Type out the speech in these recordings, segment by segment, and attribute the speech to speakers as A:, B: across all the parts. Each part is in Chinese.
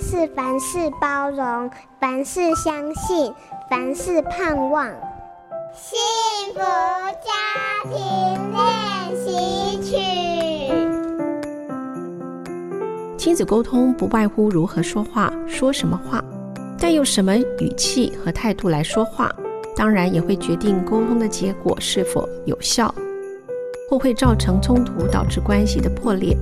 A: 是凡事包容，凡事相信，凡事盼望。幸福家庭练习曲。
B: 亲子沟通不外乎如何说话，说什么话，但用什么语气和态度来说话，当然也会决定沟通的结果是否有效，或会造成冲突，导致关系的破裂。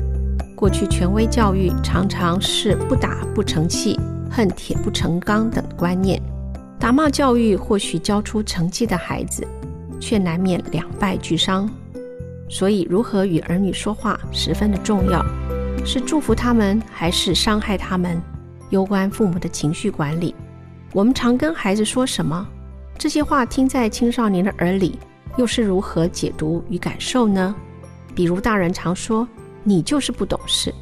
B: 过去权威教育常常是不打不成器、恨铁不成钢等观念，打骂教育或许教出成绩的孩子，却难免两败俱伤。所以，如何与儿女说话十分的重要，是祝福他们还是伤害他们，攸关父母的情绪管理。我们常跟孩子说什么？这些话听在青少年的耳里，又是如何解读与感受呢？比如大人常说。你就是不懂事，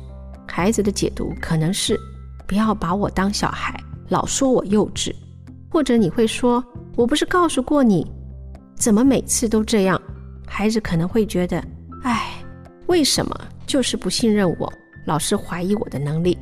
B: 孩子的解读可能是不要把我当小孩，老说我幼稚，或者你会说我不是告诉过你，怎么每次都这样？孩子可能会觉得，哎，为什么就是不信任我，老是怀疑我的能力？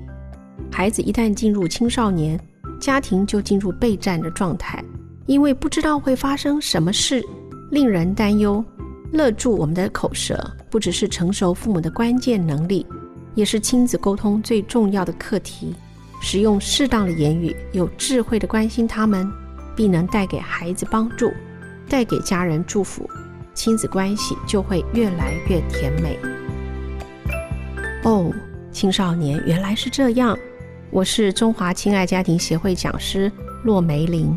B: 孩子一旦进入青少年，家庭就进入备战的状态，因为不知道会发生什么事，令人担忧。勒住我们的口舌，不只是成熟父母的关键能力，也是亲子沟通最重要的课题。使用适当的言语，有智慧的关心他们，必能带给孩子帮助，带给家人祝福，亲子关系就会越来越甜美。哦，青少年原来是这样。我是中华亲爱家庭协会讲师骆梅玲。